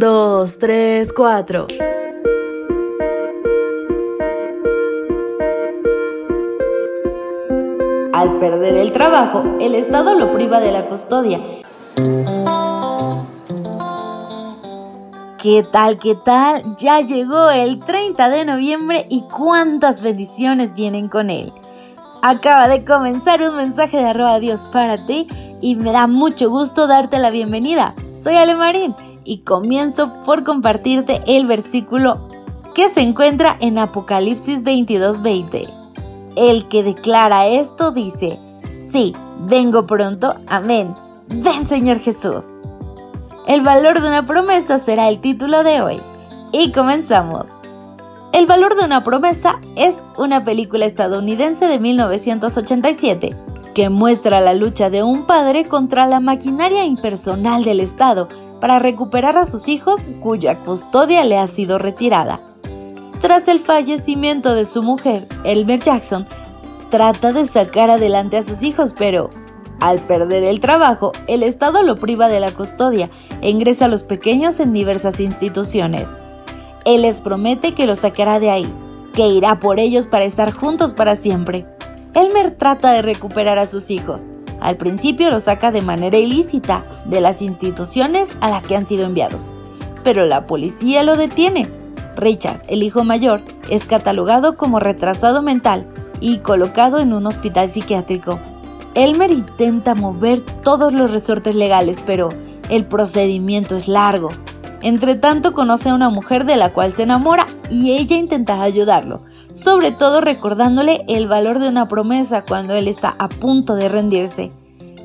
2, 3, 4. Al perder el trabajo, el Estado lo priva de la custodia. ¿Qué tal? ¿Qué tal? Ya llegó el 30 de noviembre y cuántas bendiciones vienen con él. Acaba de comenzar un mensaje de arroba Dios para ti y me da mucho gusto darte la bienvenida. Soy Ale Marín y comienzo por compartirte el versículo que se encuentra en Apocalipsis 22:20. El que declara esto dice, sí, vengo pronto, amén. Ven Señor Jesús. El valor de una promesa será el título de hoy. Y comenzamos. El valor de una promesa es una película estadounidense de 1987 que muestra la lucha de un padre contra la maquinaria impersonal del Estado para recuperar a sus hijos cuya custodia le ha sido retirada. Tras el fallecimiento de su mujer, Elmer Jackson trata de sacar adelante a sus hijos, pero al perder el trabajo, el Estado lo priva de la custodia e ingresa a los pequeños en diversas instituciones. Él les promete que los sacará de ahí, que irá por ellos para estar juntos para siempre. Elmer trata de recuperar a sus hijos. Al principio los saca de manera ilícita de las instituciones a las que han sido enviados, pero la policía lo detiene Richard, el hijo mayor, es catalogado como retrasado mental y colocado en un hospital psiquiátrico. Elmer intenta mover todos los resortes legales, pero el procedimiento es largo. Entre tanto conoce a una mujer de la cual se enamora y ella intenta ayudarlo, sobre todo recordándole el valor de una promesa cuando él está a punto de rendirse.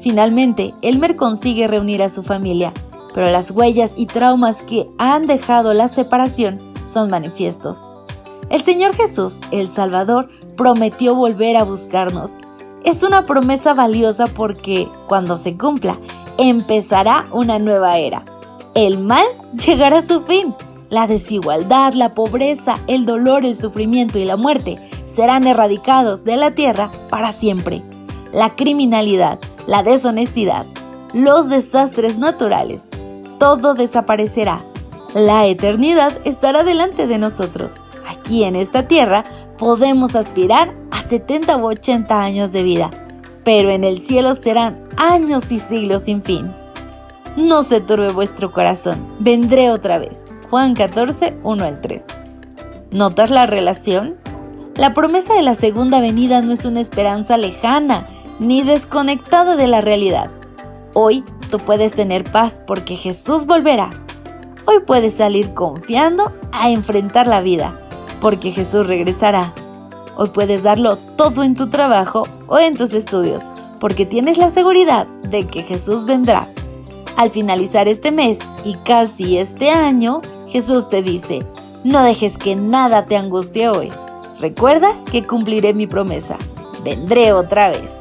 Finalmente, Elmer consigue reunir a su familia, pero las huellas y traumas que han dejado la separación son manifiestos. El Señor Jesús, el Salvador, prometió volver a buscarnos. Es una promesa valiosa porque, cuando se cumpla, empezará una nueva era. El mal llegará a su fin. La desigualdad, la pobreza, el dolor, el sufrimiento y la muerte serán erradicados de la tierra para siempre. La criminalidad, la deshonestidad, los desastres naturales, todo desaparecerá la eternidad estará delante de nosotros. Aquí en esta tierra podemos aspirar a 70 u 80 años de vida, pero en el cielo serán años y siglos sin fin. No se turbe vuestro corazón, vendré otra vez. Juan 14, 1 al 3. ¿Notas la relación? La promesa de la segunda venida no es una esperanza lejana ni desconectada de la realidad. Hoy tú puedes tener paz porque Jesús volverá Hoy puedes salir confiando a enfrentar la vida, porque Jesús regresará. Hoy puedes darlo todo en tu trabajo o en tus estudios, porque tienes la seguridad de que Jesús vendrá. Al finalizar este mes y casi este año, Jesús te dice, no dejes que nada te angustie hoy. Recuerda que cumpliré mi promesa. Vendré otra vez.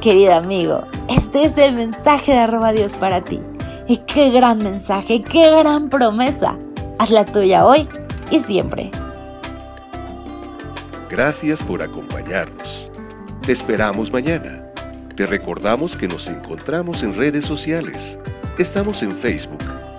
Querido amigo, este es el mensaje de arroba Dios para ti. Y qué gran mensaje, qué gran promesa. Hazla tuya hoy y siempre. Gracias por acompañarnos. Te esperamos mañana. Te recordamos que nos encontramos en redes sociales. Estamos en Facebook,